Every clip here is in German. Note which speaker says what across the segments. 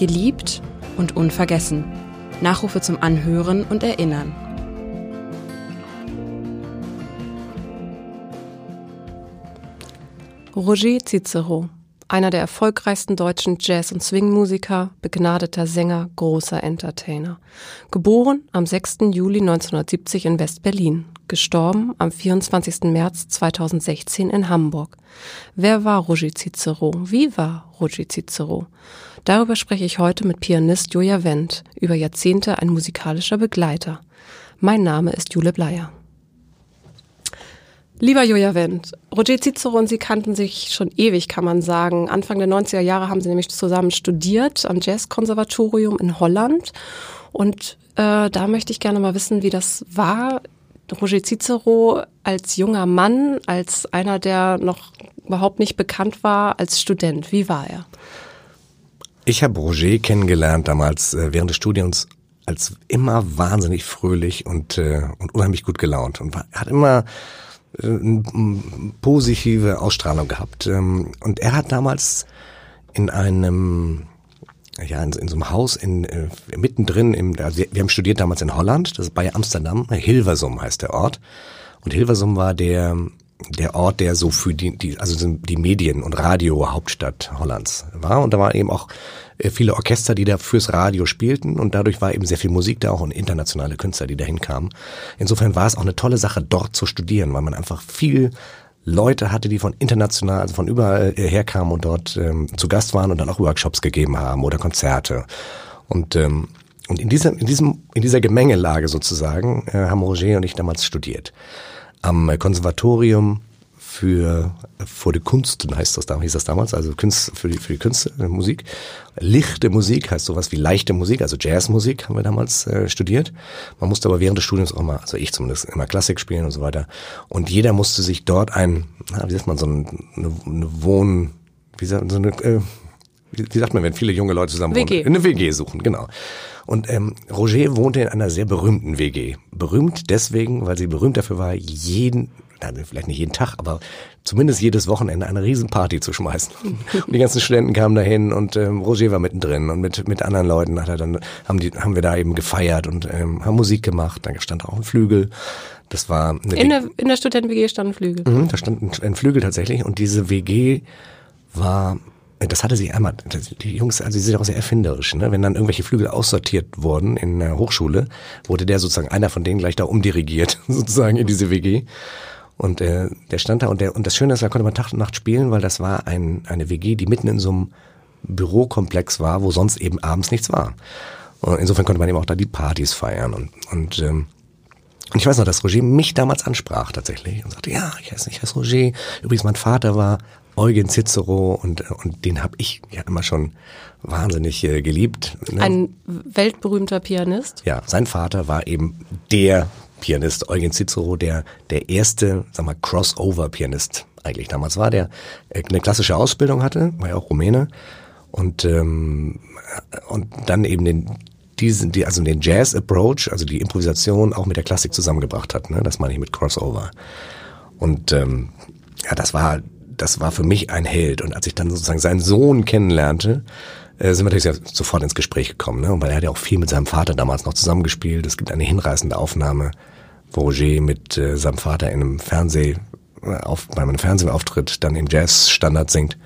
Speaker 1: Geliebt und unvergessen. Nachrufe zum Anhören und Erinnern. Roger Cicero, einer der erfolgreichsten deutschen Jazz- und Swing-Musiker, begnadeter Sänger, großer Entertainer. Geboren am 6. Juli 1970 in West-Berlin, gestorben am 24. März 2016 in Hamburg. Wer war Roger Cicero? Wie war Roger Cicero? Darüber spreche ich heute mit Pianist Julia Wendt, über Jahrzehnte ein musikalischer Begleiter. Mein Name ist Jule Bleier. Lieber Julia Wendt, Roger Cicero und Sie kannten sich schon ewig, kann man sagen. Anfang der 90er Jahre haben Sie nämlich zusammen studiert am Jazzkonservatorium in Holland. Und äh, da möchte ich gerne mal wissen, wie das war, Roger Cicero als junger Mann, als einer, der noch überhaupt nicht bekannt war, als Student. Wie war er?
Speaker 2: Ich habe Roger kennengelernt damals äh, während des Studiums als immer wahnsinnig fröhlich und, äh, und unheimlich gut gelaunt und war, hat immer äh, eine positive Ausstrahlung gehabt. Ähm, und er hat damals in einem ja, in, in so einem Haus in, äh, mittendrin, im, also wir, haben studiert damals in Holland, das ist bei Amsterdam, Hilversum heißt der Ort. Und Hilversum war der, der Ort, der so für die, die also die Medien- und Radio-Hauptstadt Hollands war. Und da waren eben auch äh, viele Orchester, die da fürs Radio spielten und dadurch war eben sehr viel Musik da auch und internationale Künstler, die da hinkamen. Insofern war es auch eine tolle Sache, dort zu studieren, weil man einfach viel Leute hatte, die von international, also von überall äh, herkamen und dort ähm, zu Gast waren und dann auch Workshops gegeben haben oder Konzerte. Und ähm, und in dieser, in diesem, in dieser Gemengelage sozusagen äh, haben Roger und ich damals studiert. Am Konservatorium für vor die Kunsten heißt das damals, hieß das damals, also Kunst, für die für die Künste, Musik. Lichte Musik heißt sowas wie leichte Musik, also Jazzmusik haben wir damals äh, studiert. Man musste aber während des Studiums auch immer, also ich zumindest immer Klassik spielen und so weiter. Und jeder musste sich dort ein, na, wie sagt man, so eine, eine Wohn, wie sagt so eine äh, wie sagt man, wenn viele junge Leute zusammen
Speaker 1: WG.
Speaker 2: wohnen? Eine WG suchen, genau. Und ähm, Roger wohnte in einer sehr berühmten WG. Berühmt deswegen, weil sie berühmt dafür war, jeden, nein, vielleicht nicht jeden Tag, aber zumindest jedes Wochenende eine Riesenparty zu schmeißen. Und die ganzen Studenten kamen dahin und ähm, Roger war mittendrin und mit mit anderen Leuten hat er dann haben die haben wir da eben gefeiert und ähm, haben Musik gemacht. Dann stand auch ein Flügel. Das war eine
Speaker 1: In der, in der Studenten-WG standen Flügel.
Speaker 2: Mhm, da stand ein, ein Flügel tatsächlich und diese WG war das hatte sich einmal, die Jungs, also sie sind auch sehr erfinderisch, ne? Wenn dann irgendwelche Flügel aussortiert wurden in der Hochschule, wurde der sozusagen einer von denen gleich da umdirigiert, sozusagen in diese WG. Und äh, der stand da und der und das Schöne ist, da konnte man Tag und Nacht spielen, weil das war ein, eine WG, die mitten in so einem Bürokomplex war, wo sonst eben abends nichts war. Und insofern konnte man eben auch da die Partys feiern und und ähm, und ich weiß noch, dass Roger mich damals ansprach tatsächlich und sagte, ja, ich heiße, ich heiße Roger. Übrigens, mein Vater war Eugen Cicero und, und den habe ich ja immer schon wahnsinnig äh, geliebt. ne?
Speaker 1: Ein weltberühmter Pianist.
Speaker 2: ja, sein Vater war eben der Pianist Eugen Cicero, der der erste, sag mal, Crossover-Pianist eigentlich damals war, der äh, eine klassische Ausbildung hatte, war ja auch Rumäne und ähm, und dann eben den diesen, die, also den Jazz-Approach, also die Improvisation auch mit der Klassik zusammengebracht hat. Ne? Das meine ich mit Crossover. Und ähm, ja, das war, das war für mich ein Held. Und als ich dann sozusagen seinen Sohn kennenlernte, äh, sind wir natürlich sofort ins Gespräch gekommen. Ne? Und weil er hat ja auch viel mit seinem Vater damals noch zusammengespielt. Es gibt eine hinreißende Aufnahme, wo Roger mit äh, seinem Vater in einem Fernseh, äh, auf, bei einem Fernsehauftritt dann im Jazz-Standard singt.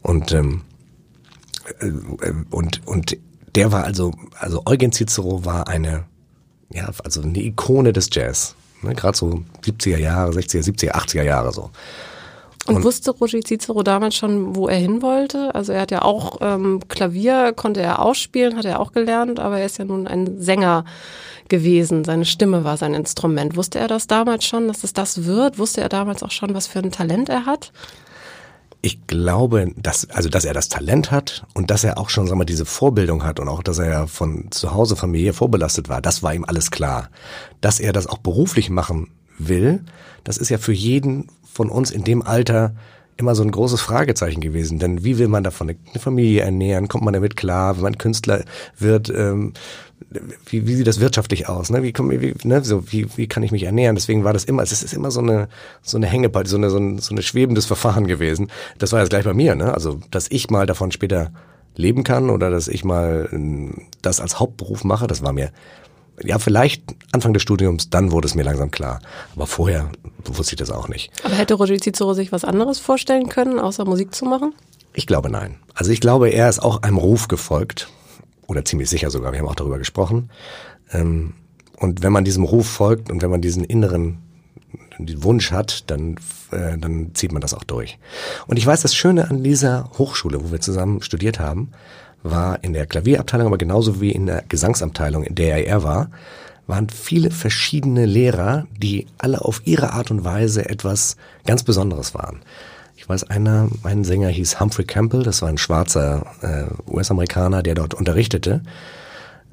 Speaker 2: Und ähm, äh, und und der war also also Eugen Cicero war eine ja also eine Ikone des Jazz ne, gerade so 70er Jahre 60er 70er 80er Jahre so
Speaker 1: Und, wusste Roger Cicero damals schon, wo er hin wollte? Also er hat ja auch ähm, Klavier, konnte er ausspielen, hat er auch gelernt, aber er ist ja nun ein Sänger gewesen. Seine Stimme war sein Instrument. Wusste er das damals schon, dass es das wird? Wusste er damals auch schon, was für ein Talent er hat?
Speaker 2: ich glaube, dass, also, dass er das Talent hat und dass er auch schon, sagen wir, diese Vorbildung hat und auch, dass er ja von zu Hause Familie vorbelastet war, das war ihm alles klar. Dass er das auch beruflich machen will, das ist ja für jeden von uns in dem Alter immer so ein großes Fragezeichen gewesen. Denn wie will man davon eine Familie ernähren? Kommt man damit klar, wenn man Künstler wird? Ähm, wie, wie sieht das wirtschaftlich aus? Ne? Wie, wie, ne? so, wie, wie kann ich mich ernähren? Deswegen war das immer, es ist immer so eine, so eine Hängepartie, so eine, so ein, so eine schwebendes Verfahren gewesen. Das war jetzt gleich bei mir, ne? Also, dass ich mal davon später leben kann oder dass ich mal ähm, das als Hauptberuf mache. Das war mir ja, vielleicht Anfang des Studiums, dann wurde es mir langsam klar. Aber vorher wusste ich das auch nicht.
Speaker 1: Aber hätte Roger Cicero sich was anderes vorstellen können, außer Musik zu machen?
Speaker 2: Ich glaube nein. Also ich glaube, er ist auch einem Ruf gefolgt. Oder ziemlich sicher sogar, wir haben auch darüber gesprochen. Ähm, und wenn man diesem Ruf folgt und wenn man diesen inneren Wunsch hat, dann, äh, dann zieht man das auch durch. Und ich weiß, das Schöne an dieser Hochschule, wo wir zusammen studiert haben, war in der Klavierabteilung, aber genauso wie in der Gesangsabteilung, in der er war, waren viele verschiedene Lehrer, die alle auf ihre Art und Weise etwas ganz Besonderes waren. Ich weiß, einer, ein Sänger hieß Humphrey Campbell, das war ein schwarzer äh, US-Amerikaner, der dort unterrichtete,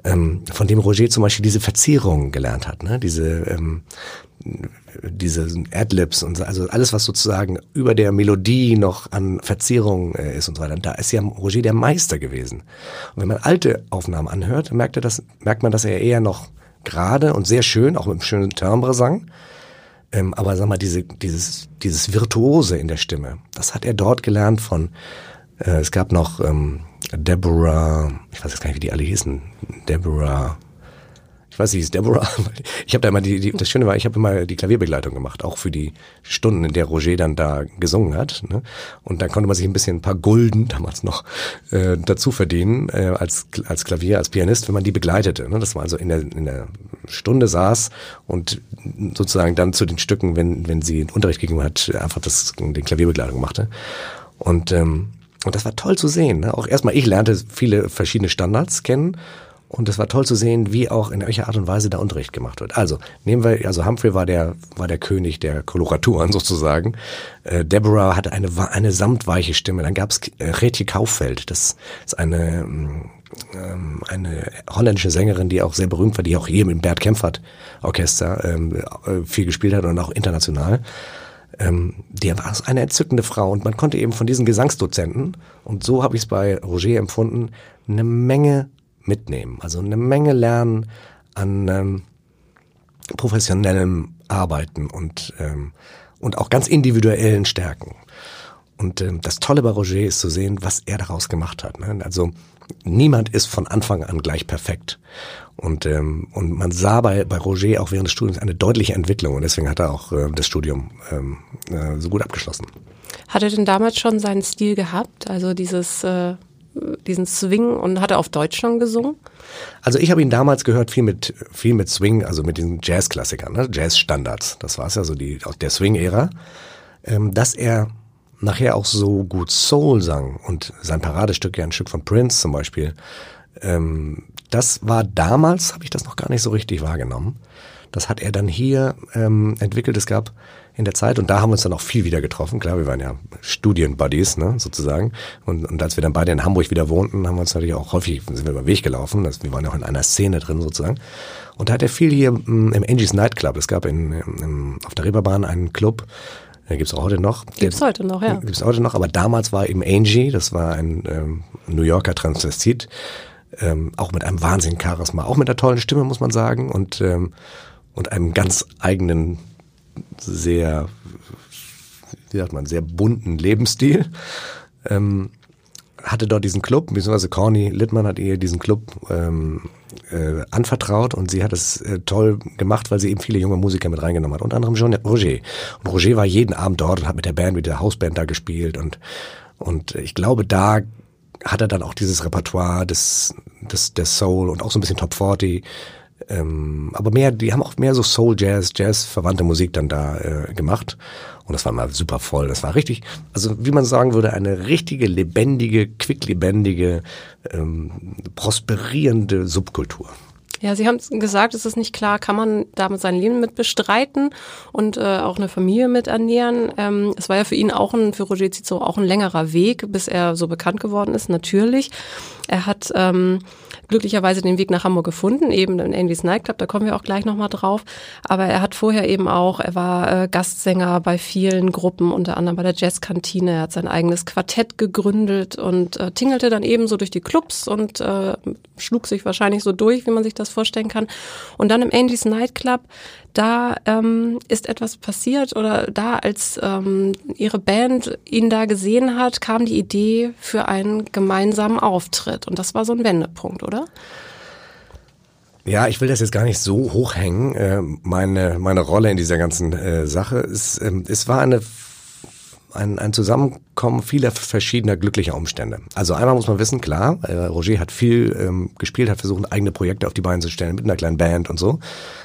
Speaker 2: ähm, von dem Roger zum Beispiel diese Verzierungen gelernt hat, ne? diese, ähm, diese Adlibs und so, also alles, was sozusagen über der Melodie noch an Verzierungen äh, ist und so weiter. Da ist ja Roger der Meister gewesen. Und wenn man alte Aufnahmen anhört, merkt, er das, merkt man, dass er eher noch gerade und sehr schön, auch mit einem schönen Timbre sang. Ähm, aber sag mal, diese, dieses, dieses Virtuose in der Stimme, das hat er dort gelernt von, äh, es gab noch ähm, Deborah, ich weiß jetzt gar nicht, wie die alle hießen, Deborah, weiß nicht, ist Deborah. Ich habe da immer die, die, das Schöne war, ich habe immer die Klavierbegleitung gemacht, auch für die Stunden, in der Roger dann da gesungen hat. Ne? Und dann konnte man sich ein bisschen ein paar Gulden damals noch äh, dazu verdienen äh, als als Klavier, als Pianist, wenn man die begleitete. Ne? Das war also in der in der Stunde saß und sozusagen dann zu den Stücken, wenn wenn sie Unterricht gegeben hat, einfach das den Klavierbegleitung machte. Und ähm, und das war toll zu sehen. Ne? Auch erstmal, ich lernte viele verschiedene Standards kennen und es war toll zu sehen, wie auch in welcher Art und Weise der Unterricht gemacht wird. Also nehmen wir, also Humphrey war der war der König der Koloraturen sozusagen. Äh, Deborah hatte eine eine samtweiche Stimme. Dann gab es äh, Retje Kauffeld. Das ist eine ähm, eine holländische Sängerin, die auch sehr berühmt war, die auch hier im Bert Kempfert Orchester ähm, äh, viel gespielt hat und auch international. Ähm, die war eine entzückende Frau und man konnte eben von diesen Gesangsdozenten, und so habe ich es bei Roger empfunden, eine Menge mitnehmen. Also eine Menge lernen an ähm, professionellem Arbeiten und, ähm, und auch ganz individuellen Stärken. Und ähm, das Tolle bei Roger ist zu sehen, was er daraus gemacht hat. Ne? Also niemand ist von Anfang an gleich perfekt. Und, ähm, und man sah bei, bei Roger auch während des Studiums eine deutliche Entwicklung und deswegen hat er auch äh, das Studium ähm, äh, so gut abgeschlossen.
Speaker 1: Hat er denn damals schon seinen Stil gehabt? Also dieses äh, diesen Swing und hat er auf Deutsch schon gesungen?
Speaker 2: Also ich habe ihn damals gehört viel mit viel mit Swing, also mit diesen Jazzklassikern, ne? Jazzstandards. Das war es ja so die aus der Swing-Ära, ähm, dass er nachher auch so gut Soul sang und sein Paradestück ja ein Stück von Prince zum Beispiel. Ähm, das war damals, habe ich das noch gar nicht so richtig wahrgenommen. Das hat er dann hier ähm, entwickelt. Es gab in der Zeit. Und da haben wir uns dann auch viel wieder getroffen. Klar, wir waren ja Studienbuddies, ne, sozusagen. Und, und als wir dann beide in Hamburg wieder wohnten, haben wir uns natürlich auch häufig, sind wir über den Weg gelaufen. Das, wir waren ja auch in einer Szene drin, sozusagen. Und da hat er viel hier mm, im Angie's Nightclub. Es gab in, in, auf der Reeperbahn einen Club, der gibt's auch heute noch.
Speaker 1: Gibt's heute noch, ja.
Speaker 2: Gibt's heute noch, aber damals war eben Angie, das war ein ähm, New Yorker Transvestit, ähm, auch mit einem wahnsinnigen Charisma, auch mit einer tollen Stimme, muss man sagen, und, ähm, und einem ganz eigenen sehr, wie sagt man, sehr bunten Lebensstil. Ähm, hatte dort diesen Club, beziehungsweise Corny Littmann hat ihr diesen Club ähm, äh, anvertraut und sie hat es äh, toll gemacht, weil sie eben viele junge Musiker mit reingenommen hat, unter anderem Jean Roger. Und Roger war jeden Abend dort und hat mit der Band, mit der Hausband da gespielt und, und ich glaube, da hat er dann auch dieses Repertoire des, des, des Soul und auch so ein bisschen Top 40 ähm, aber mehr, die haben auch mehr so Soul Jazz, Jazz verwandte Musik dann da äh, gemacht. Und das war mal super voll. Das war richtig, also wie man sagen würde, eine richtige, lebendige, quicklebendige, ähm, prosperierende Subkultur.
Speaker 1: Ja, Sie haben gesagt, es ist nicht klar, kann man damit sein Leben mit bestreiten und äh, auch eine Familie mit ernähren. Ähm, es war ja für ihn auch ein, für Roger Cicero auch ein längerer Weg, bis er so bekannt geworden ist, natürlich. Er hat ähm, glücklicherweise den Weg nach Hamburg gefunden, eben in Andy's Nightclub, da kommen wir auch gleich nochmal drauf. Aber er hat vorher eben auch, er war äh, Gastsänger bei vielen Gruppen, unter anderem bei der Jazzkantine, er hat sein eigenes Quartett gegründet und äh, tingelte dann eben so durch die Clubs und äh, schlug sich wahrscheinlich so durch, wie man sich das vorstellen kann. Und dann im Angie's Nightclub, da ähm, ist etwas passiert oder da, als ähm, ihre Band ihn da gesehen hat, kam die Idee für einen gemeinsamen Auftritt. Und das war so ein Wendepunkt, oder?
Speaker 2: Ja, ich will das jetzt gar nicht so hochhängen. Äh, meine, meine Rolle in dieser ganzen äh, Sache ist, ähm, es war eine ein, ein Zusammenkommen vieler verschiedener glücklicher Umstände. Also einmal muss man wissen, klar, äh, Roger hat viel ähm, gespielt, hat versucht, eigene Projekte auf die Beine zu stellen mit einer kleinen Band und so.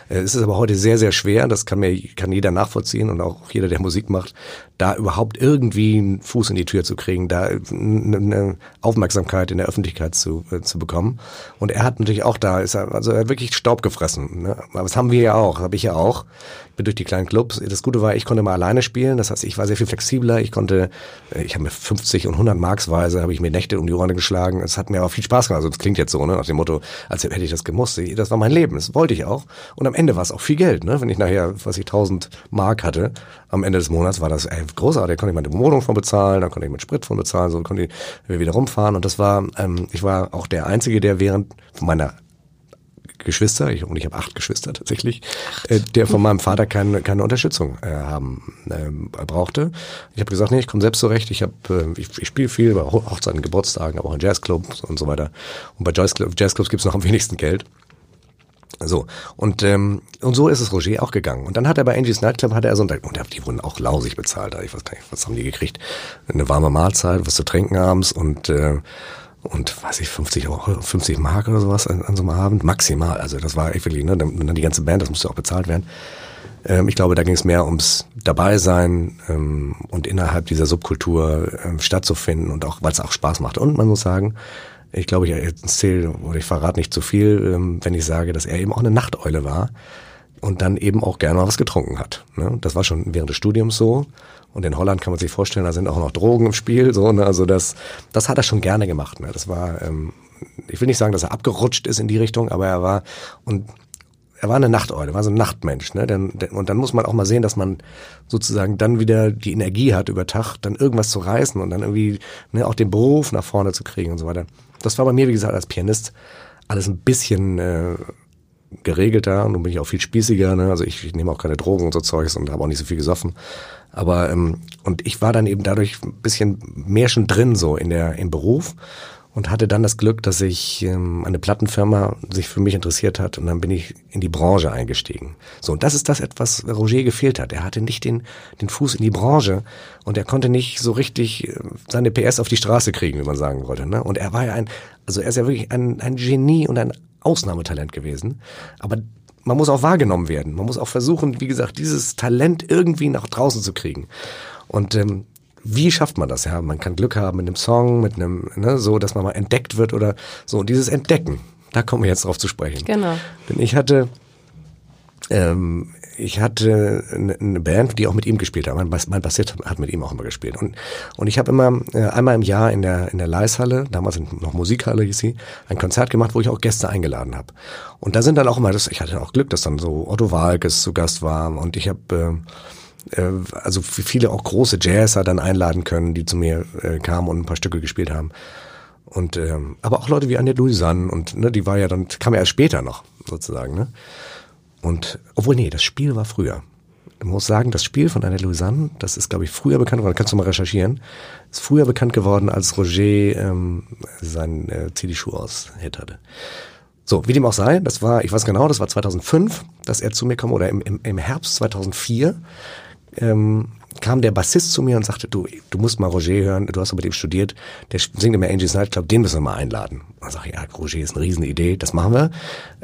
Speaker 2: Es ist aber heute sehr, sehr schwer, das kann mir kann jeder nachvollziehen und auch jeder, der Musik macht, da überhaupt irgendwie einen Fuß in die Tür zu kriegen, da eine Aufmerksamkeit in der Öffentlichkeit zu, äh, zu bekommen. Und er hat natürlich auch da, ist er, also er hat wirklich Staub gefressen. Ne? Aber das haben wir ja auch, habe ich ja auch. Ich bin durch die kleinen Clubs. Das Gute war, ich konnte mal alleine spielen. Das heißt, ich war sehr viel flexibler. Ich konnte, äh, ich habe mir 50 und 100 Marksweise, habe ich mir Nächte um die Ohren geschlagen. Es hat mir auch viel Spaß gemacht. Also das klingt jetzt so, ne, nach dem Motto, als hätte ich das gemusst. Das war mein Leben. Das wollte ich auch. Und am Ende war es auch viel Geld. Ne? Wenn ich nachher, was ich 1000 Mark hatte, am Ende des Monats war das ey, großartig. Da konnte ich meine Wohnung von bezahlen, da konnte ich mit Sprit von bezahlen, so konnte ich wieder rumfahren. Und das war, ähm, ich war auch der Einzige, der während meiner Geschwister, ich, und ich habe acht Geschwister tatsächlich, äh, der von meinem Vater keine, keine Unterstützung äh, haben äh, brauchte. Ich habe gesagt, nee, ich komme selbst zurecht. Ich, hab, äh, ich, ich spiele viel bei Hochzeiten, Geburtstagen, aber auch in Jazzclubs und so weiter. Und bei Jazzclubs, Jazzclubs gibt es noch am wenigsten Geld. So, und, ähm, und so ist es Roger auch gegangen. Und dann hat er bei Angie's Nightclub, hat er so, und die wurden auch lausig bezahlt. Ich weiß gar nicht, was haben die gekriegt? Eine warme Mahlzeit, was zu trinken abends und, äh, und weiß ich, 50 Euro, 50 Mark oder sowas an, an so einem Abend, maximal. Also das war echt wirklich, ne, dann, dann die ganze Band, das musste auch bezahlt werden. Ähm, ich glaube, da ging es mehr ums Dabeisein ähm, und innerhalb dieser Subkultur ähm, stattzufinden und auch, weil es auch Spaß macht. Und man muss sagen, ich glaube, ich erzähle oder ich verrate nicht zu viel, ähm, wenn ich sage, dass er eben auch eine Nachteule war und dann eben auch gerne mal was getrunken hat. Ne? Das war schon während des Studiums so. Und in Holland kann man sich vorstellen, da sind auch noch Drogen im Spiel. So, ne? Also das, das hat er schon gerne gemacht. Ne? Das war, ähm, ich will nicht sagen, dass er abgerutscht ist in die Richtung, aber er war und er war eine Nachteule, war so ein Nachtmensch. Ne? Und dann muss man auch mal sehen, dass man sozusagen dann wieder die Energie hat über Tag, dann irgendwas zu reißen und dann irgendwie ne, auch den Beruf nach vorne zu kriegen und so weiter. Das war bei mir, wie gesagt, als Pianist alles ein bisschen äh, geregelter und nun bin ich auch viel spießiger. Ne? Also ich, ich nehme auch keine Drogen und so Zeugs und habe auch nicht so viel gesoffen. Aber ähm, und ich war dann eben dadurch ein bisschen mehr schon drin so in der im Beruf und hatte dann das Glück, dass ich ähm, eine Plattenfirma sich für mich interessiert hat und dann bin ich in die Branche eingestiegen. So und das ist das etwas Roger gefehlt hat. Er hatte nicht den den Fuß in die Branche und er konnte nicht so richtig äh, seine PS auf die Straße kriegen, wie man sagen wollte. Ne? Und er war ja ein also er ist ja wirklich ein ein Genie und ein Ausnahmetalent gewesen, aber man muss auch wahrgenommen werden. Man muss auch versuchen, wie gesagt, dieses Talent irgendwie nach draußen zu kriegen. Und ähm, wie schafft man das? Ja, man kann Glück haben mit einem Song, mit einem, ne, so, dass man mal entdeckt wird oder so. Und dieses Entdecken, da kommen wir jetzt drauf zu sprechen.
Speaker 1: Genau.
Speaker 2: Denn ich hatte, ähm, ich hatte eine Band, die auch mit ihm gespielt hat. Mein, mein Bassist hat mit ihm auch immer gespielt. Und, und ich habe immer äh, einmal im Jahr in der, in der Leishalle, damals noch Musikhalle hieß sie, ein Konzert gemacht, wo ich auch Gäste eingeladen habe. Und da sind dann auch immer, das, ich hatte auch Glück, dass dann so Otto Walkes zu Gast war. Und ich habe äh, äh, also viele auch große Jazzer dann einladen können, die zu mir äh, kamen und ein paar Stücke gespielt haben. Und ähm, aber auch Leute wie Annette Louisanne und ne, die war ja dann, kam ja erst später noch, sozusagen, ne? Und obwohl, nee, das Spiel war früher. Ich muss sagen, das Spiel von Annette Louisanne, das ist, glaube ich, früher bekannt geworden, kannst du mal recherchieren, ist früher bekannt geworden, als Roger ähm, sein äh, die Schuhe aus Hit hatte. So, wie dem auch sei, das war, ich weiß genau, das war 2005, dass er zu mir kam, oder im, im, im Herbst 2004, ähm, kam der Bassist zu mir und sagte, du, du musst mal Roger hören, du hast doch mit ihm studiert, der singt immer Angie's Nightclub, den müssen wir mal einladen. Und sag ich, ja, Roger ist eine Riesenidee, das machen wir.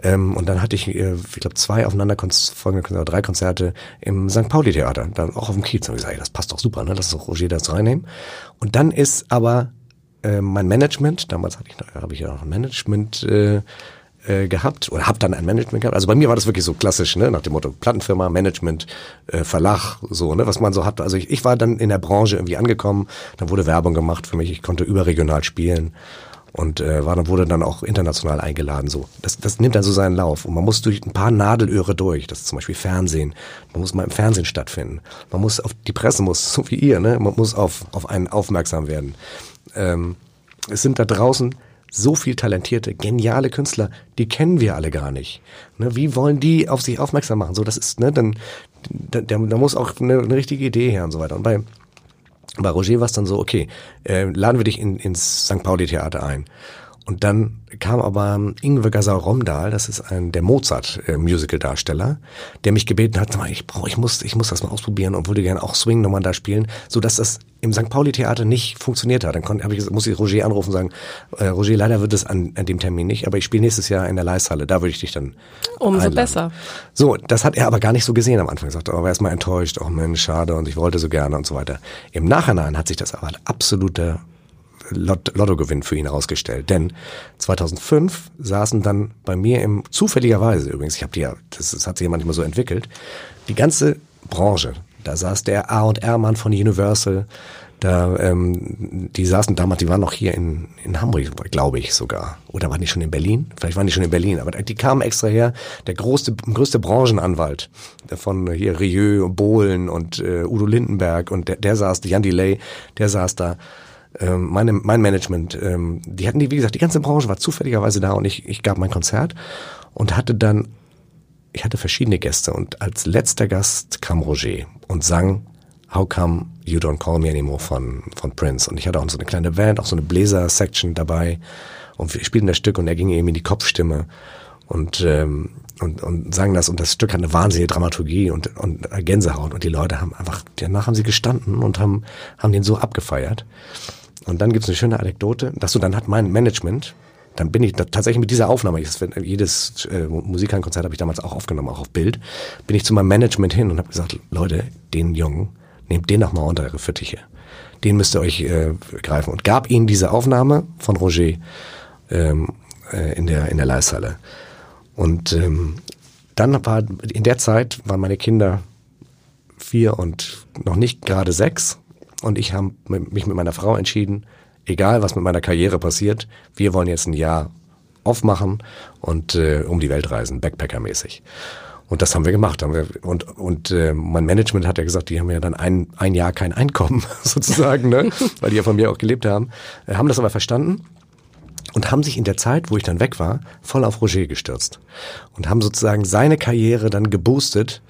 Speaker 2: Ähm, und dann hatte ich, äh, ich glaube, zwei aufeinander folgende Konzerte, drei Konzerte im St. Pauli Theater, dann auch auf dem Kiez. Und ich sage, das passt doch super, ne? lass doch Roger das reinnehmen. Und dann ist aber äh, mein Management, damals hatte ich, habe ich ja noch ein Management, äh, äh, gehabt oder habe dann ein Management gehabt. Also bei mir war das wirklich so klassisch, ne, nach dem Motto Plattenfirma, Management, äh, Verlag, so, ne, was man so hat. Also ich, ich war dann in der Branche irgendwie angekommen, dann wurde Werbung gemacht für mich, ich konnte überregional spielen und äh, war dann wurde dann auch international eingeladen so. Das das nimmt dann so seinen Lauf und man muss durch ein paar Nadelöhre durch. Das ist zum Beispiel Fernsehen. Man muss mal im Fernsehen stattfinden. Man muss auf die Presse muss so wie ihr ne man muss auf auf einen aufmerksam werden. Ähm, es sind da draußen so viel talentierte, geniale Künstler, die kennen wir alle gar nicht. Ne, wie wollen die auf sich aufmerksam machen? So, das ist, ne, dann, da, da muss auch eine, eine richtige Idee her und so weiter. Und bei, bei Roger war es dann so, okay, äh, laden wir dich in, ins St. Pauli Theater ein. Und dann kam aber Ingwe Gasau Romdahl, das ist ein der Mozart-Musical-Darsteller, der mich gebeten hat, ich brauche, ich muss, ich muss das mal ausprobieren und würde gerne auch Swing nochmal da spielen, so dass das im St. Pauli-Theater nicht funktioniert hat. Dann konnte, hab ich, muss ich Roger anrufen und sagen, äh, Roger, leider wird es an, an dem Termin nicht, aber ich spiele nächstes Jahr in der Leishalle, da würde ich dich dann
Speaker 1: Umso einladen. besser.
Speaker 2: So, das hat er aber gar nicht so gesehen am Anfang. Er sagte, oh, er war erstmal enttäuscht, oh Mensch, schade und ich wollte so gerne und so weiter. Im Nachhinein hat sich das aber absoluter Lottogewinn für ihn herausgestellt. Denn 2005 saßen dann bei mir im, zufälligerweise übrigens, ich habe die ja, das, das hat sich ja manchmal so entwickelt, die ganze Branche, da saß der A&R-Mann von Universal, da, ähm, die saßen damals, die waren noch hier in, in Hamburg, glaube ich sogar. Oder waren die schon in Berlin? Vielleicht waren die schon in Berlin, aber die kamen extra her. Der größte, größte Branchenanwalt von hier Rieu, Bohlen und äh, Udo Lindenberg und der, der saß, Jan Delay, der saß da ähm, meine, mein Management, ähm, die hatten die, wie gesagt, die ganze Branche war zufälligerweise da und ich, ich gab mein Konzert und hatte dann, ich hatte verschiedene Gäste und als letzter Gast kam Roger und sang How Come You Don't Call Me Anymore von, von Prince. Und ich hatte auch so eine kleine Band, auch so eine Bläser-Section dabei und wir spielten das Stück und er ging eben in die Kopfstimme und, ähm, und, und sang das und das Stück hat eine wahnsinnige Dramaturgie und, und Gänsehaut und die Leute haben einfach, danach haben sie gestanden und haben, haben den so abgefeiert. Und dann gibt's eine schöne Anekdote, dass du dann hat mein Management, dann bin ich da, tatsächlich mit dieser Aufnahme, ich, jedes äh, Musikerkonzert habe ich damals auch aufgenommen, auch auf Bild, bin ich zu meinem Management hin und habe gesagt, Leute, den Jungen, nehmt den noch mal unter eure Fittiche. Den müsst ihr euch äh, greifen. Und gab ihnen diese Aufnahme von Roger ähm, äh, in der, in der Leishalle. Und ähm, dann war, in der Zeit waren meine Kinder vier und noch nicht gerade sechs und ich habe mich mit meiner Frau entschieden, egal was mit meiner Karriere passiert, wir wollen jetzt ein Jahr aufmachen und äh, um die Welt reisen, Backpacker-mäßig. Und das haben wir gemacht. Haben wir, und und äh, mein Management hat ja gesagt, die haben ja dann ein, ein Jahr kein Einkommen sozusagen, ne? weil die ja von mir auch gelebt haben. Äh, haben das aber verstanden und haben sich in der Zeit, wo ich dann weg war, voll auf Roger gestürzt und haben sozusagen seine Karriere dann geboostet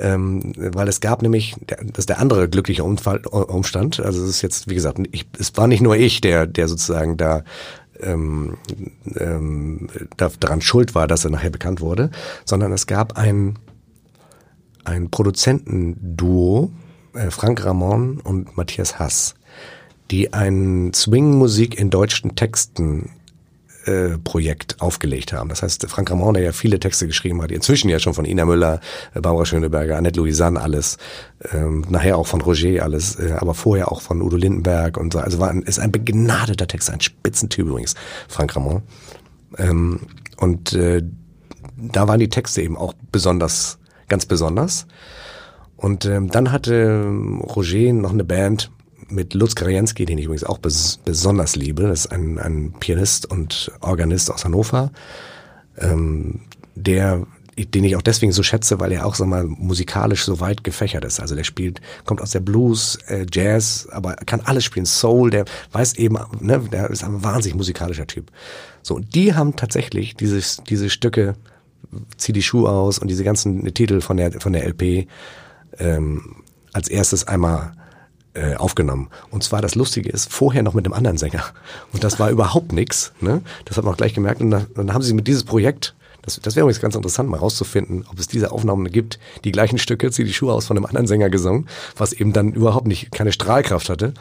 Speaker 2: ähm, weil es gab nämlich, das ist der andere glückliche Umfall, Umstand, also es ist jetzt, wie gesagt, ich, es war nicht nur ich, der, der sozusagen da ähm, ähm, daran schuld war, dass er nachher bekannt wurde, sondern es gab ein, ein Produzentenduo, äh, Frank Ramon und Matthias Hass, die ein Swing-Musik in deutschen Texten Projekt aufgelegt haben. Das heißt, Frank Ramon, der ja viele Texte geschrieben hat, inzwischen ja schon von Ina Müller, äh, Barbara Schöneberger, Annette Louisanne alles, ähm, nachher auch von Roger alles, äh, aber vorher auch von Udo Lindenberg und so. Also war ein, ist ein begnadeter Text, ein Spitzentyp übrigens, Frank Ramon. Ähm, und äh, da waren die Texte eben auch besonders, ganz besonders. Und ähm, dann hatte ähm, Roger noch eine Band, mit Lutz Karienski, den ich übrigens auch bes besonders liebe. Das ist ein, ein Pianist und Organist aus Hannover, ähm, der den ich auch deswegen so schätze, weil er auch so mal musikalisch so weit gefächert ist. Also der spielt, kommt aus der Blues, äh, Jazz, aber kann alles spielen, Soul, der weiß eben, ne, der ist ein wahnsinnig musikalischer Typ. So, und die haben tatsächlich dieses, diese Stücke, zieh die Schuhe aus und diese ganzen Titel von der, von der LP ähm, als erstes einmal äh, aufgenommen. Und zwar das Lustige ist, vorher noch mit einem anderen Sänger. Und das war überhaupt nix. Ne? Das hat man auch gleich gemerkt. Und dann, dann haben sie mit dieses Projekt, das, das wäre übrigens ganz interessant, mal rauszufinden, ob es diese Aufnahmen gibt, die gleichen Stücke, zieh die Schuhe aus von einem anderen Sänger gesungen, was eben dann überhaupt nicht keine Strahlkraft hatte.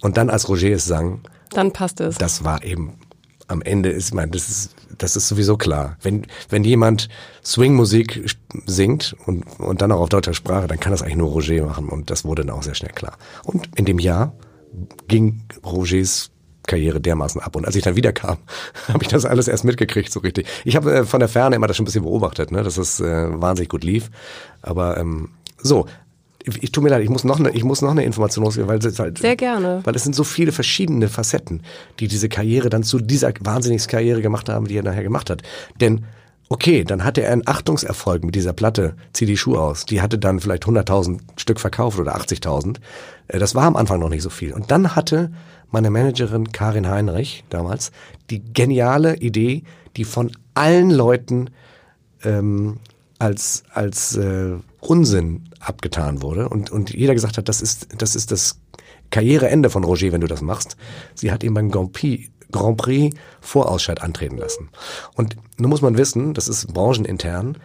Speaker 2: Und dann als Roger es sang,
Speaker 1: dann passte es.
Speaker 2: Das war eben am Ende ist, ich meine, das ist, das ist sowieso klar. Wenn, wenn jemand Swing-Musik singt und, und dann auch auf deutscher Sprache, dann kann das eigentlich nur Roger machen und das wurde dann auch sehr schnell klar. Und in dem Jahr ging Rogers Karriere dermaßen ab. Und als ich dann wieder kam, habe ich das alles erst mitgekriegt, so richtig. Ich habe äh, von der Ferne immer das schon ein bisschen beobachtet, ne, dass es äh, wahnsinnig gut lief. Aber ähm, so, ich tut mir leid, ich muss noch eine, ich muss noch eine Information losgehen, weil es halt,
Speaker 1: sehr gerne,
Speaker 2: weil es sind so viele verschiedene Facetten, die diese Karriere dann zu dieser wahnsinnigen Karriere gemacht haben, die er nachher gemacht hat. Denn Okay, dann hatte er einen Achtungserfolg mit dieser Platte, zieh die Schuhe aus. Die hatte dann vielleicht 100.000 Stück verkauft oder 80.000. Äh, das war am Anfang noch nicht so viel. Und dann hatte meine Managerin Karin Heinrich damals die geniale Idee, die von allen Leuten ähm, als, als äh, Unsinn abgetan wurde und, und jeder gesagt hat, das ist, das ist das Karriereende von Roger, wenn du das machst. Sie hat ihn beim Grand Prix, Grand Prix Vorausscheid antreten lassen. Und nun muss man wissen, das ist branchenintern,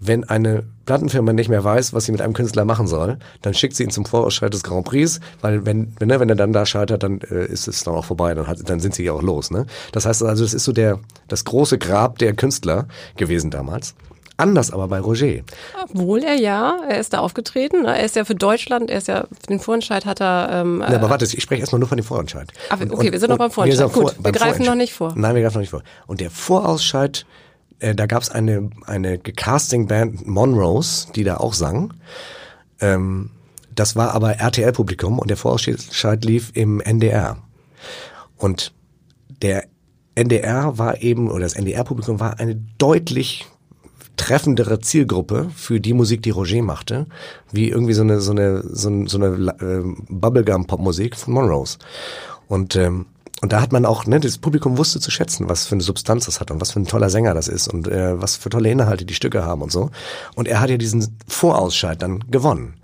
Speaker 2: wenn eine Plattenfirma nicht mehr weiß, was sie mit einem Künstler machen soll, dann schickt sie ihn zum Vorausscheid des Grand Prix, weil wenn, wenn, ne, wenn er dann da scheitert, dann äh, ist es dann auch vorbei, dann, hat, dann sind sie ja auch los. Ne? Das heißt also, das ist so der das große Grab der Künstler gewesen damals. Anders aber bei Roger.
Speaker 1: Obwohl er ja, er ist da aufgetreten. Ne? Er ist ja für Deutschland, er ist ja, für den Vorentscheid hat er. Ähm,
Speaker 2: ja, aber warte, ich spreche erstmal nur von dem Vorentscheid.
Speaker 1: Aber, okay, und, wir sind noch beim Vorentscheid. Gut, wir greifen noch nicht vor.
Speaker 2: Nein, wir greifen noch nicht vor. Und der Vorausscheid, äh, da gab es eine, eine Casting-Band Monrose, die da auch sang. Ähm, das war aber RTL-Publikum und der Vorausscheid lief im NDR. Und der NDR war eben, oder das NDR-Publikum war eine deutlich treffendere Zielgruppe für die Musik, die Roger machte, wie irgendwie so eine so eine so eine, so eine äh, Bubblegum-Popmusik von Monrose. Und ähm, und da hat man auch, ne, das Publikum wusste zu schätzen, was für eine Substanz das hat und was für ein toller Sänger das ist und äh, was für tolle Inhalte die Stücke haben und so. Und er hat ja diesen Vorausscheid dann gewonnen.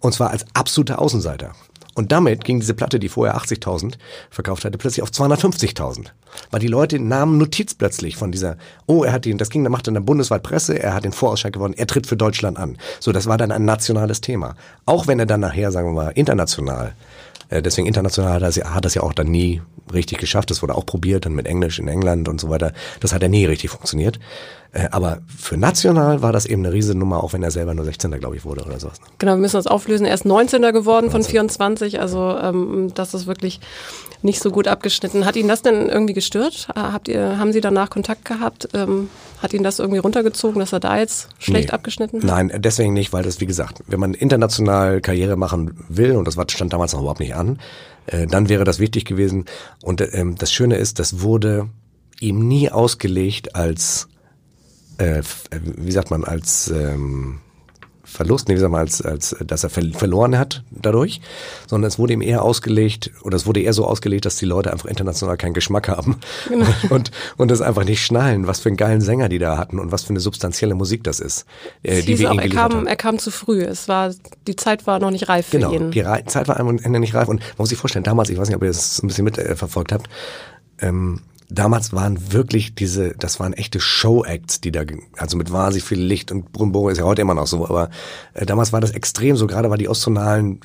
Speaker 2: Und zwar als absoluter Außenseiter. Und damit ging diese Platte, die vorher 80.000 verkauft hatte, plötzlich auf 250.000. Weil die Leute nahmen Notiz plötzlich von dieser, oh, er hat den, das ging, da machte dann bundesweit Presse, er hat den Vorausscheid gewonnen, er tritt für Deutschland an. So, das war dann ein nationales Thema. Auch wenn er dann nachher, sagen wir mal, international äh, deswegen international hat er, ja, hat das ja auch dann nie richtig geschafft. Das wurde auch probiert, dann mit Englisch in England und so weiter. Das hat ja nie richtig funktioniert. Äh, aber für national war das eben eine riesige Nummer, auch wenn er selber nur 16. glaube ich wurde oder sowas. Ne?
Speaker 1: Genau, wir müssen das auflösen. Er ist 19. geworden 19. von 24, also ähm, das ist wirklich nicht so gut abgeschnitten. Hat ihn das denn irgendwie gestört? Äh, habt ihr, haben Sie danach Kontakt gehabt? Ähm, hat ihn das irgendwie runtergezogen, dass er da jetzt schlecht nee. abgeschnitten hat?
Speaker 2: Nein, deswegen nicht, weil das, wie gesagt, wenn man international Karriere machen will, und das stand damals noch überhaupt nicht an, äh, dann wäre das wichtig gewesen. Und ähm, das Schöne ist, das wurde ihm nie ausgelegt als äh, wie sagt man, als ähm, Verlust, nee, wie sagt man, als, als dass er verloren hat dadurch, sondern es wurde ihm eher ausgelegt, oder es wurde eher so ausgelegt, dass die Leute einfach international keinen Geschmack haben genau. und, und das einfach nicht schnallen, was für einen geilen Sänger die da hatten und was für eine substanzielle Musik das ist,
Speaker 1: äh, die wir auch, er kam, haben. Er kam zu früh, es war, die Zeit war noch nicht reif
Speaker 2: genau,
Speaker 1: für ihn.
Speaker 2: Genau, die Zeit war am Ende nicht reif und man muss sich vorstellen, damals, ich weiß nicht, ob ihr das ein bisschen mitverfolgt äh, habt, ähm, damals waren wirklich diese, das waren echte Show-Acts, die da, also mit wahnsinnig viel Licht und Brummbore ist ja heute immer noch so, aber äh, damals war das extrem so, gerade weil die ostzonalen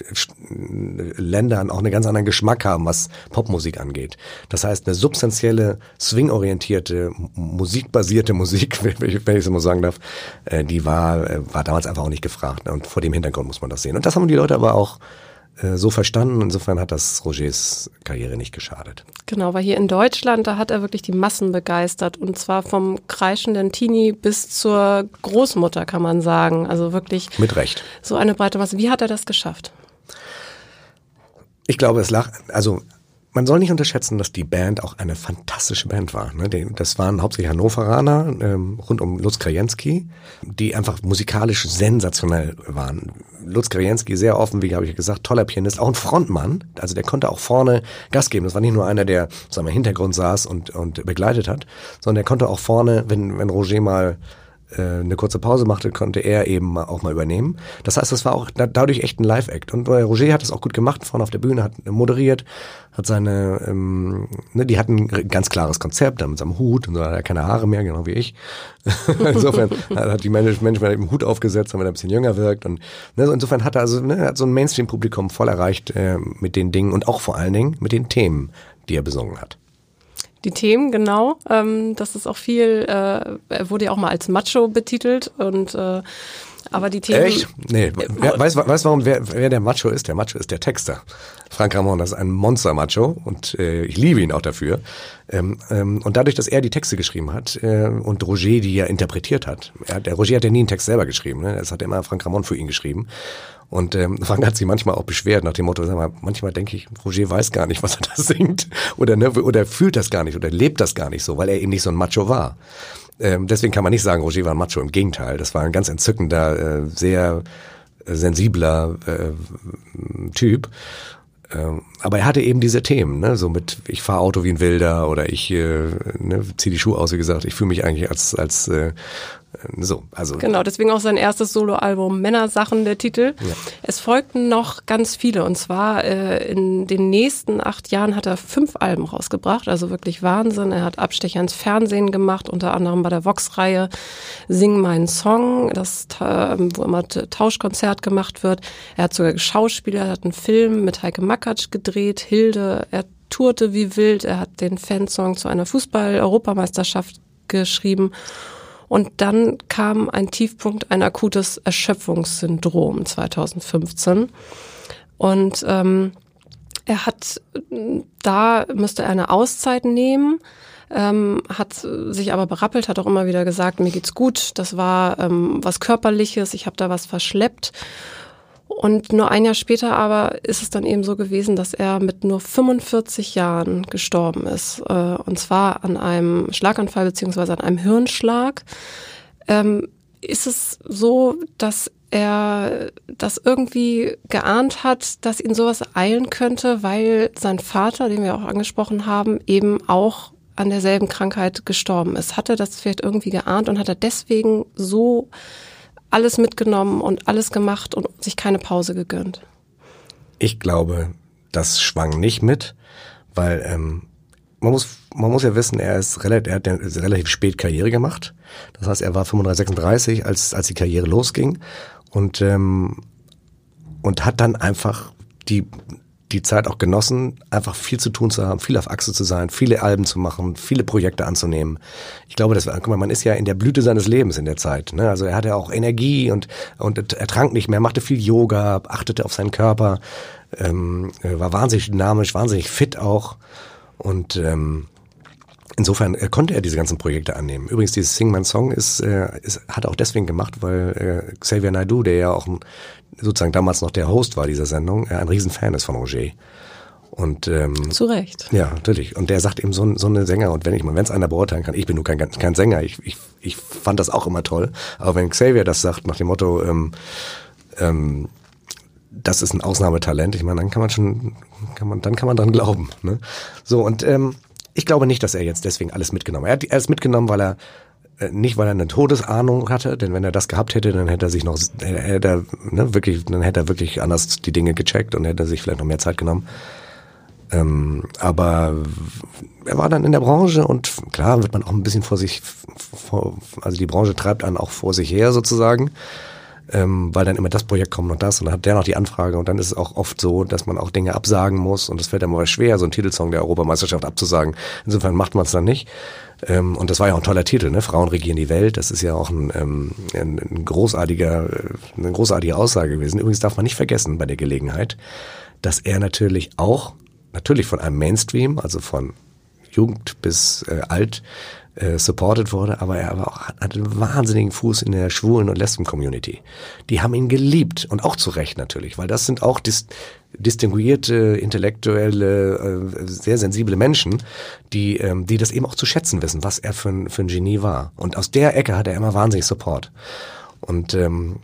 Speaker 2: äh, Länder auch einen ganz anderen Geschmack haben, was Popmusik angeht. Das heißt, eine substanzielle, swing-orientierte, musikbasierte Musik, wenn ich es mal sagen darf, äh, die war, äh, war damals einfach auch nicht gefragt. Und vor dem Hintergrund muss man das sehen. Und das haben die Leute aber auch so verstanden. Insofern hat das Rogers Karriere nicht geschadet.
Speaker 1: Genau, weil hier in Deutschland, da hat er wirklich die Massen begeistert und zwar vom kreischenden Teenie bis zur Großmutter, kann man sagen. Also wirklich.
Speaker 2: Mit Recht.
Speaker 1: So eine breite Masse. Wie hat er das geschafft?
Speaker 2: Ich glaube, es lag, also man soll nicht unterschätzen, dass die Band auch eine fantastische Band war. Ne? Das waren hauptsächlich Hannoveraner ähm, rund um Lutz Krajenski, die einfach musikalisch sensationell waren. Lutz Krajenski sehr offen, wie habe ich gesagt, toller Pianist, auch ein Frontmann. Also der konnte auch vorne Gas geben. Das war nicht nur einer, der sagen wir, im Hintergrund saß und, und begleitet hat, sondern der konnte auch vorne, wenn, wenn Roger mal eine kurze Pause machte, konnte er eben auch mal übernehmen. Das heißt, das war auch dadurch echt ein Live-Act. Und äh, Roger hat es auch gut gemacht, vorne auf der Bühne, hat moderiert, hat seine, ähm, ne, die hatten ein ganz klares Konzept, dann mit seinem Hut und so hat er keine Haare mehr, genau wie ich. insofern hat die Mensch, Mensch mit dem Hut aufgesetzt, damit er ein bisschen jünger wirkt. Und ne, insofern hat er also ne, hat so ein Mainstream-Publikum voll erreicht äh, mit den Dingen und auch vor allen Dingen mit den Themen, die er besungen hat
Speaker 1: die Themen, genau. Ähm, das ist auch viel, äh, er wurde ja auch mal als Macho betitelt und äh, aber die Themen.
Speaker 2: Echt? Nee. Wer, weißt du, warum wer, wer der Macho ist? Der Macho ist der Texter. Frank Ramon, das ist ein Monster-Macho und äh, ich liebe ihn auch dafür. Ähm, ähm, und dadurch, dass er die Texte geschrieben hat äh, und Roger die ja interpretiert hat. Er, der Roger hat ja nie einen Text selber geschrieben. Ne? Das hat immer Frank Ramon für ihn geschrieben. Und ähm, Frank hat sich manchmal auch beschwert nach dem Motto, sag mal, manchmal denke ich, Roger weiß gar nicht, was er da singt oder ne, oder fühlt das gar nicht oder lebt das gar nicht so, weil er eben nicht so ein Macho war. Ähm, deswegen kann man nicht sagen, Roger war ein Macho. Im Gegenteil, das war ein ganz entzückender, äh, sehr äh, sensibler äh, Typ. Ähm, aber er hatte eben diese Themen, ne? so mit ich fahre Auto wie ein Wilder oder ich äh, ne, ziehe die Schuhe aus, wie gesagt, ich fühle mich eigentlich als als äh, so, also.
Speaker 1: Genau, deswegen auch sein erstes Soloalbum Männersachen, der Titel. Ja. Es folgten noch ganz viele und zwar äh, in den nächsten acht Jahren hat er fünf Alben rausgebracht, also wirklich Wahnsinn. Er hat Abstecher ins Fernsehen gemacht, unter anderem bei der Vox-Reihe Sing meinen Song, das, äh, wo immer Tauschkonzert gemacht wird. Er hat sogar geschauspielert, er hat einen Film mit Heike Makatsch gedreht, Hilde, er tourte wie wild, er hat den Fansong zu einer Fußball-Europameisterschaft geschrieben und dann kam ein Tiefpunkt, ein akutes Erschöpfungssyndrom 2015. Und ähm, er hat, da müsste er eine Auszeit nehmen, ähm, hat sich aber berappelt, hat auch immer wieder gesagt, mir geht's gut, das war ähm, was Körperliches, ich habe da was verschleppt. Und nur ein Jahr später aber ist es dann eben so gewesen, dass er mit nur 45 Jahren gestorben ist. Äh, und zwar an einem Schlaganfall beziehungsweise an einem Hirnschlag. Ähm, ist es so, dass er das irgendwie geahnt hat, dass ihn sowas eilen könnte, weil sein Vater, den wir auch angesprochen haben, eben auch an derselben Krankheit gestorben ist. Hat er das vielleicht irgendwie geahnt und hat er deswegen so alles mitgenommen und alles gemacht und sich keine Pause gegönnt?
Speaker 2: Ich glaube, das schwang nicht mit, weil ähm, man muss man muss ja wissen, er ist relativ, er hat relativ spät Karriere gemacht. Das heißt, er war 35, 36, als als die Karriere losging und ähm, und hat dann einfach die die Zeit auch genossen, einfach viel zu tun zu haben, viel auf Achse zu sein, viele Alben zu machen, viele Projekte anzunehmen. Ich glaube, das, guck mal, man ist ja in der Blüte seines Lebens in der Zeit. Ne? Also er hatte auch Energie und, und er trank nicht mehr, machte viel Yoga, achtete auf seinen Körper, ähm, war wahnsinnig dynamisch, wahnsinnig fit auch. Und ähm, Insofern äh, konnte er diese ganzen Projekte annehmen. Übrigens, dieses Sing My Song ist, äh, ist, hat er auch deswegen gemacht, weil äh, Xavier Naidoo, der ja auch ein, sozusagen damals noch der Host war dieser Sendung, äh, ein Riesenfan ist von Roger. Und ähm,
Speaker 1: zu Recht.
Speaker 2: Ja, natürlich. Und der sagt eben so, so eine Sänger. Und wenn ich mal, wenn es einer beurteilen kann, ich bin nur kein, kein Sänger. Ich, ich, ich fand das auch immer toll. Aber wenn Xavier das sagt nach dem Motto, ähm, ähm, das ist ein Ausnahmetalent, ich meine, dann kann man schon, kann man, dann kann man dran glauben. Ne? So und ähm, ich glaube nicht, dass er jetzt deswegen alles mitgenommen hat. Er hat alles mitgenommen, weil er nicht, weil er eine Todesahnung hatte, denn wenn er das gehabt hätte, dann hätte er sich noch, hätte er, ne, wirklich, dann hätte er wirklich anders die Dinge gecheckt und hätte sich vielleicht noch mehr Zeit genommen. Ähm, aber er war dann in der Branche und klar wird man auch ein bisschen vor sich, vor, also die Branche treibt einen auch vor sich her sozusagen ähm, weil dann immer das Projekt kommt und das und dann hat der noch die Anfrage und dann ist es auch oft so, dass man auch Dinge absagen muss und es fällt einem aber schwer, so einen Titelsong der Europameisterschaft abzusagen. Insofern macht man es dann nicht. Ähm, und das war ja auch ein toller Titel, ne? Frauen regieren die Welt. Das ist ja auch ein, ähm, ein, ein großartiger, äh, eine großartige Aussage gewesen. Übrigens darf man nicht vergessen bei der Gelegenheit, dass er natürlich auch, natürlich von einem Mainstream, also von Jugend bis äh, alt, äh, supported wurde, aber er aber auch hat einen wahnsinnigen Fuß in der schwulen und lesben Community. Die haben ihn geliebt und auch zu Recht natürlich, weil das sind auch dis distinguierte, intellektuelle, äh, sehr sensible Menschen, die, ähm, die das eben auch zu schätzen wissen, was er für ein, für ein Genie war. Und aus der Ecke hat er immer wahnsinnig Support. Und ähm,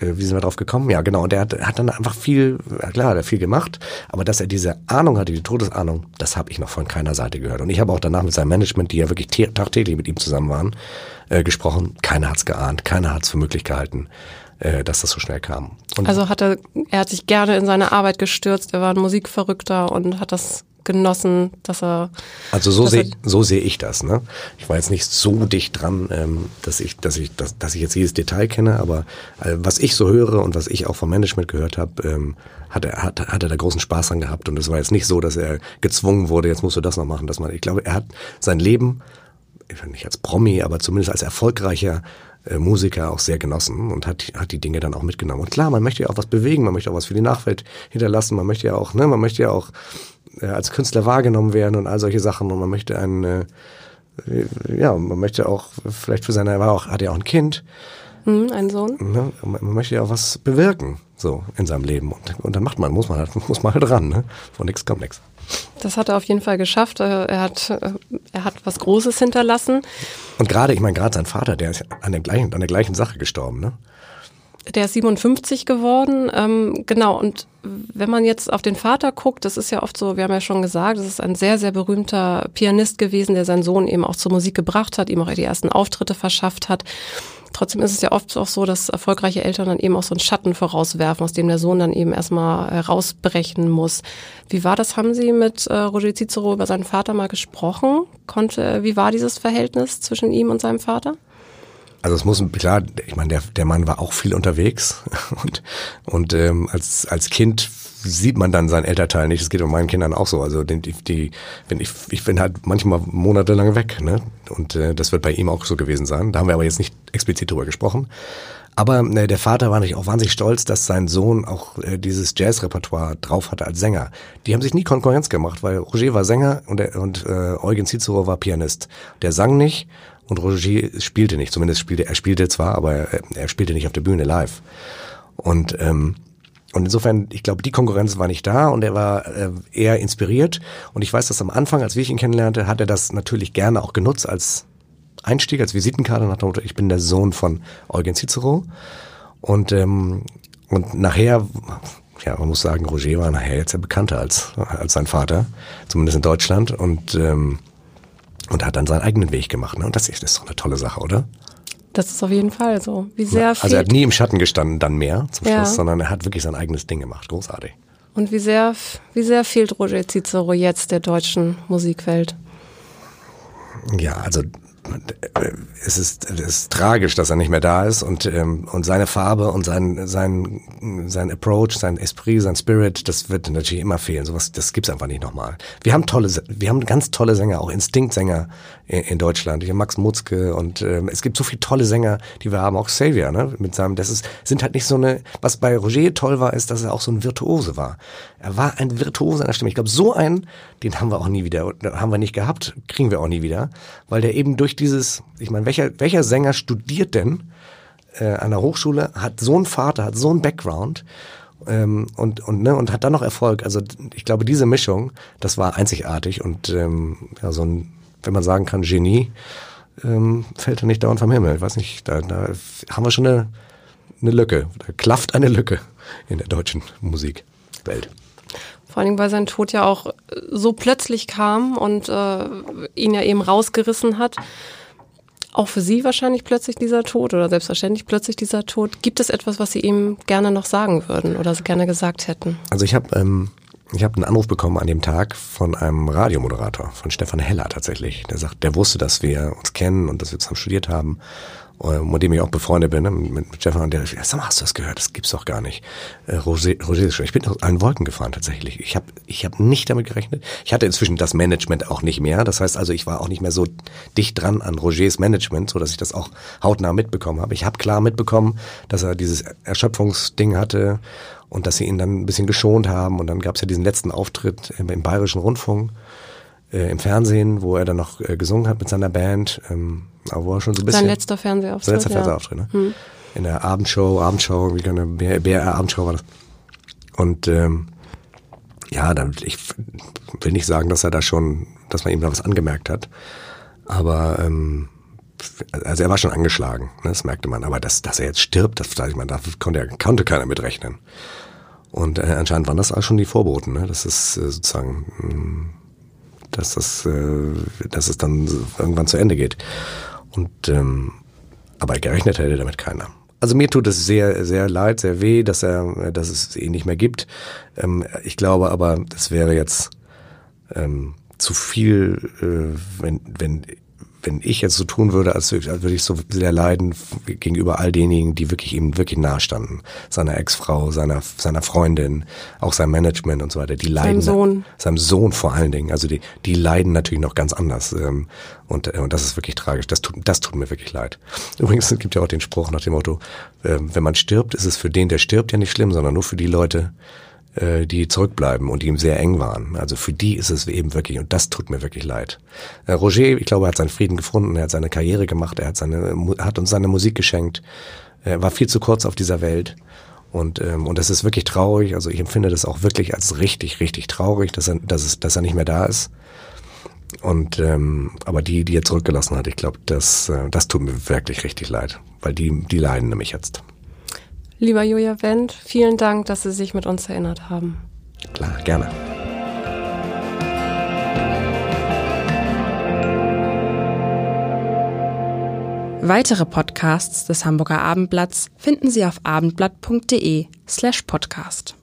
Speaker 2: äh, wie sind wir drauf gekommen? Ja, genau. Und er hat, hat dann einfach viel, klar, hat er viel gemacht, aber dass er diese Ahnung hatte, die Todesahnung, das habe ich noch von keiner Seite gehört. Und ich habe auch danach mit seinem Management, die ja wirklich tagtäglich mit ihm zusammen waren, äh, gesprochen. Keiner hat's geahnt, keiner hat's für möglich gehalten äh, dass das so schnell kam.
Speaker 1: Und also hat er, er hat sich gerne in seine Arbeit gestürzt, er war ein Musikverrückter und hat das genossen, dass er.
Speaker 2: Also so sehe so sehe ich das. Ne? Ich war jetzt nicht so dicht dran, ähm, dass ich, dass ich, dass, dass ich jetzt jedes Detail kenne, aber äh, was ich so höre und was ich auch vom Management gehört habe, ähm, hat er hat, hat er da großen Spaß dran gehabt und es war jetzt nicht so, dass er gezwungen wurde, jetzt musst du das noch machen, dass man. Ich glaube, er hat sein Leben nicht als Promi, aber zumindest als erfolgreicher äh, Musiker auch sehr genossen und hat, hat die Dinge dann auch mitgenommen. Und klar, man möchte ja auch was bewegen, man möchte auch was für die Nachwelt hinterlassen, man möchte ja auch, ne, man möchte ja auch äh, als Künstler wahrgenommen werden und all solche Sachen und man möchte einen, äh, ja, man möchte auch vielleicht für seine, war auch, hat ja auch ein Kind.
Speaker 1: Mhm, ein Sohn.
Speaker 2: Ne? Man möchte ja auch was bewirken, so in seinem Leben. Und, und dann macht man, muss man halt, muss man halt ran, ne? Von nix kommt nix.
Speaker 1: Das hat er auf jeden Fall geschafft. Äh, er hat, äh, er hat was Großes hinterlassen.
Speaker 2: Und gerade, ich meine, gerade sein Vater, der ist an der gleichen, an der gleichen Sache gestorben, ne?
Speaker 1: Der ist 57 geworden, ähm, genau. Und wenn man jetzt auf den Vater guckt, das ist ja oft so, wir haben ja schon gesagt, das ist ein sehr, sehr berühmter Pianist gewesen, der seinen Sohn eben auch zur Musik gebracht hat, ihm auch die ersten Auftritte verschafft hat. Trotzdem ist es ja oft auch so, dass erfolgreiche Eltern dann eben auch so einen Schatten vorauswerfen, aus dem der Sohn dann eben erstmal herausbrechen muss. Wie war das? Haben Sie mit äh, Roger Cicero über seinen Vater mal gesprochen? Konnte, wie war dieses Verhältnis zwischen ihm und seinem Vater?
Speaker 2: Also es muss klar, ich meine, der, der Mann war auch viel unterwegs und, und ähm, als, als Kind sieht man dann seinen Elternteil nicht. Das geht bei meinen Kindern auch so. Also die, die wenn ich, ich bin halt manchmal monatelang weg, ne? Und äh, das wird bei ihm auch so gewesen sein. Da haben wir aber jetzt nicht explizit drüber gesprochen. Aber äh, der Vater war natürlich auch wahnsinnig stolz, dass sein Sohn auch äh, dieses Jazzrepertoire drauf hatte als Sänger. Die haben sich nie Konkurrenz gemacht, weil Roger war Sänger und, der, und äh, Eugen Cicero war Pianist. Der sang nicht und Roger spielte nicht. Zumindest spielte er spielte zwar, aber er, er spielte nicht auf der Bühne live. Und ähm, und insofern, ich glaube, die Konkurrenz war nicht da und er war äh, eher inspiriert. Und ich weiß, dass am Anfang, als ich ihn kennenlernte, hat er das natürlich gerne auch genutzt als Einstieg, als Visitenkarte nach dem Motto, ich bin der Sohn von Eugen Cicero. Und, ähm, und nachher, ja, man muss sagen, Roger war nachher jetzt ja bekannter als, als sein Vater, zumindest in Deutschland. Und, ähm, und hat dann seinen eigenen Weg gemacht. Ne? Und das ist, das ist doch eine tolle Sache, oder?
Speaker 1: Das ist auf jeden Fall so. Wie sehr
Speaker 2: also er hat nie im Schatten gestanden, dann mehr zum Schluss, ja. sondern er hat wirklich sein eigenes Ding gemacht. Großartig.
Speaker 1: Und wie sehr, wie sehr fehlt Roger Cicero jetzt der deutschen Musikwelt?
Speaker 2: Ja, also es ist, es ist tragisch, dass er nicht mehr da ist und ähm, und seine Farbe und sein sein sein Approach, sein Esprit, sein Spirit, das wird natürlich immer fehlen. Sowas, das gibt's einfach nicht nochmal. Wir haben tolle, wir haben ganz tolle Sänger, auch Instinktsänger in, Deutschland. Ich habe Max Mutzke und ähm, es gibt so viele tolle Sänger, die wir haben. Auch Xavier, ne, mit seinem, das ist sind halt nicht so eine. Was bei Roger toll war, ist, dass er auch so ein Virtuose war. Er war ein Virtuose an der Stimme. Ich glaube, so einen, den haben wir auch nie wieder, haben wir nicht gehabt, kriegen wir auch nie wieder, weil der eben durch dieses, ich meine, welcher, welcher Sänger studiert denn äh, an der Hochschule, hat so einen Vater, hat so einen Background ähm, und, und, ne, und hat dann noch Erfolg. Also ich glaube, diese Mischung, das war einzigartig und ähm, ja, so ein, wenn man sagen kann, Genie, ähm, fällt er nicht dauernd vom Himmel. Ich weiß nicht, da, da haben wir schon eine, eine Lücke, da klafft eine Lücke in der deutschen Musikwelt.
Speaker 1: Vor allem, weil sein Tod ja auch so plötzlich kam und äh, ihn ja eben rausgerissen hat. Auch für Sie wahrscheinlich plötzlich dieser Tod oder selbstverständlich plötzlich dieser Tod. Gibt es etwas, was Sie ihm gerne noch sagen würden oder gerne gesagt hätten?
Speaker 2: Also ich habe ähm, ich habe einen Anruf bekommen an dem Tag von einem Radiomoderator, von Stefan Heller tatsächlich. Der sagt, der wusste, dass wir uns kennen und dass wir zusammen studiert haben äh, mit dem ich auch befreundet bin, ne, mit, mit Stefan, der, sag mal, hast du das gehört? Das gibt's doch gar nicht. Äh, Roger, Roger ist schon. Ich bin auf allen Wolken gefahren tatsächlich. Ich habe ich hab nicht damit gerechnet. Ich hatte inzwischen das Management auch nicht mehr. Das heißt also, ich war auch nicht mehr so dicht dran an Rogers Management, so dass ich das auch hautnah mitbekommen habe. Ich habe klar mitbekommen, dass er dieses Erschöpfungsding hatte und dass sie ihn dann ein bisschen geschont haben. Und dann gab's ja diesen letzten Auftritt im, im Bayerischen Rundfunk äh, im Fernsehen, wo er dann noch äh, gesungen hat mit seiner Band, ähm, aber wo er schon so ein bisschen...
Speaker 1: Sein letzter Fernsehauftritt,
Speaker 2: Sein letzter ja. Fernsehauftritt, ne? Hm. In der Abendshow, Abendshow, wie eine BR-Abendshow war das. Und ähm, ja, dann, ich will nicht sagen, dass er da schon, dass man ihm da was angemerkt hat, aber ähm, also er war schon angeschlagen, ne, das merkte man. Aber dass, dass er jetzt stirbt, das sag ich mal, da konnte, konnte keiner mitrechnen. Und äh, anscheinend waren das auch schon die Vorboten, ne? Das ist äh, sozusagen mh, hm, dass das, äh, dass es dann irgendwann zu Ende geht. Und ähm, aber gerechnet hätte damit keiner. Also mir tut es sehr, sehr leid, sehr weh, dass er, dass es ihn nicht mehr gibt. Ähm, ich glaube aber, das wäre jetzt ähm, zu viel, äh, wenn, wenn wenn ich jetzt so tun würde, als, als würde ich so sehr leiden gegenüber all denjenigen, die wirklich ihm wirklich nahestanden. Seiner Ex-Frau, seiner, seiner Freundin, auch seinem Management und so weiter. Die leiden.
Speaker 1: Seinem Sohn.
Speaker 2: Seinem Sohn vor allen Dingen. Also die, die leiden natürlich noch ganz anders. Ähm, und, äh, und das ist wirklich tragisch. Das tut, das tut mir wirklich leid. Übrigens, es gibt ja auch den Spruch nach dem Motto, ähm, wenn man stirbt, ist es für den, der stirbt, ja nicht schlimm, sondern nur für die Leute, die zurückbleiben und die ihm sehr eng waren. Also für die ist es eben wirklich, und das tut mir wirklich leid. Äh, Roger, ich glaube, er hat seinen Frieden gefunden, er hat seine Karriere gemacht, er hat, seine, hat uns seine Musik geschenkt, er war viel zu kurz auf dieser Welt Und, ähm, und das ist wirklich traurig. Also ich empfinde das auch wirklich als richtig, richtig traurig, dass er, dass es, dass er nicht mehr da ist. Und ähm, aber die, die er zurückgelassen hat, ich glaube, das, äh, das tut mir wirklich richtig leid, weil die, die leiden nämlich jetzt.
Speaker 1: Lieber Julia Wendt, vielen Dank, dass Sie sich mit uns erinnert haben.
Speaker 2: Klar, gerne.
Speaker 3: Weitere Podcasts des Hamburger Abendblatts finden Sie auf abendblatt.de slash podcast.